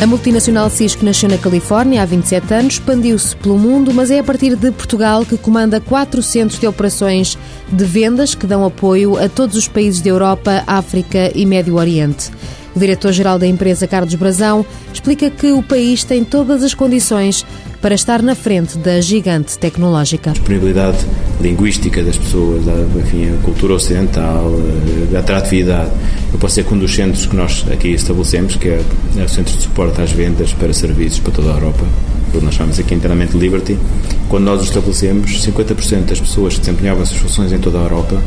A multinacional Cisco nasceu na Califórnia há 27 anos, expandiu-se pelo mundo, mas é a partir de Portugal que comanda quatro centros de operações de vendas que dão apoio a todos os países da Europa, África e Médio Oriente. O diretor-geral da empresa, Carlos Brazão, explica que o país tem todas as condições para estar na frente da gigante tecnológica. A disponibilidade linguística das pessoas, enfim, a cultura ocidental, a atratividade. Eu posso dizer que um dos centros que nós aqui estabelecemos, que é, é o Centro de Suporte às Vendas para Serviços para toda a Europa, que nós chamamos aqui internamente Liberty, quando nós o estabelecemos, 50% das pessoas que desempenhavam essas funções em toda a Europa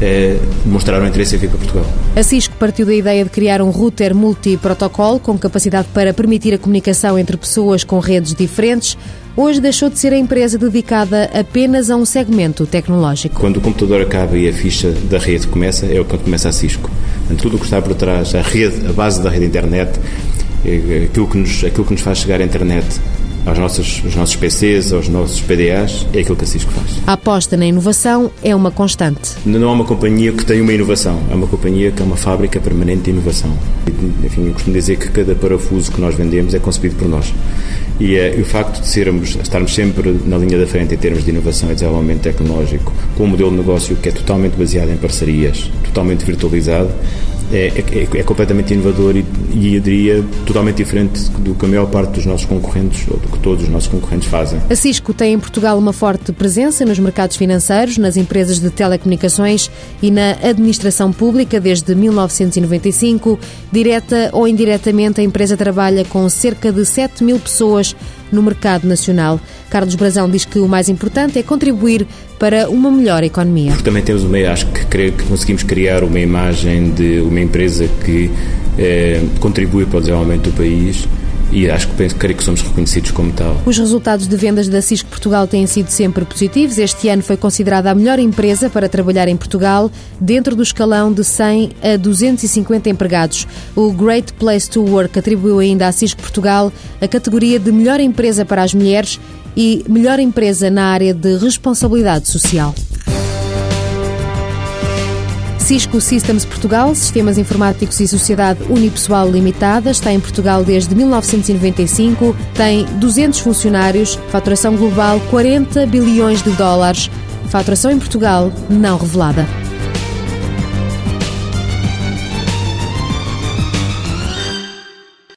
é, demonstraram interesse em vir para Portugal. A Cisco partiu da ideia de criar um router multi-protocolo com capacidade para permitir a comunicação entre pessoas com redes diferentes. Hoje deixou de ser a empresa dedicada apenas a um segmento tecnológico. Quando o computador acaba e a ficha da rede começa, é quando começa a Cisco. Tudo o que está por trás, a rede, a base da rede internet, é aquilo que nos, aquilo que nos faz chegar à internet aos nossos, aos nossos PCs, aos nossos PDAs, é aquilo que a Cisco faz. A aposta na inovação é uma constante. Não é uma companhia que tem uma inovação, é uma companhia que é uma fábrica permanente de inovação. Enfim, eu costumo dizer que cada parafuso que nós vendemos é concebido por nós. E, é, o facto de sermos, estarmos sempre na linha da frente em termos de inovação e desenvolvimento tecnológico, com um modelo de negócio que é totalmente baseado em parcerias, totalmente virtualizado, é, é, é, completamente inovador e, e diria totalmente diferente do que a maior parte dos nossos concorrentes, ou do que todos os nossos concorrentes fazem. A Cisco tem em Portugal uma forte presença nos mercados financeiros, nas empresas de telecomunicações e na administração pública desde 1995. Direta ou indiretamente, a empresa trabalha com cerca de 7 mil pessoas no mercado nacional. Carlos Brazão diz que o mais importante é contribuir para uma melhor economia. Porque também temos uma, acho que, creio que conseguimos criar uma imagem de uma empresa que eh, contribui para o desenvolvimento do país e acho que penso, creio que somos reconhecidos como tal. Os resultados de vendas da Cisco Portugal têm sido sempre positivos. Este ano foi considerada a melhor empresa para trabalhar em Portugal, dentro do escalão de 100 a 250 empregados. O Great Place to Work atribuiu ainda à Cisco Portugal a categoria de melhor empresa para as mulheres e melhor empresa na área de responsabilidade social. Cisco Systems Portugal, Sistemas Informáticos e Sociedade Unipessoal Limitada, está em Portugal desde 1995, tem 200 funcionários, faturação global 40 bilhões de dólares, faturação em Portugal não revelada.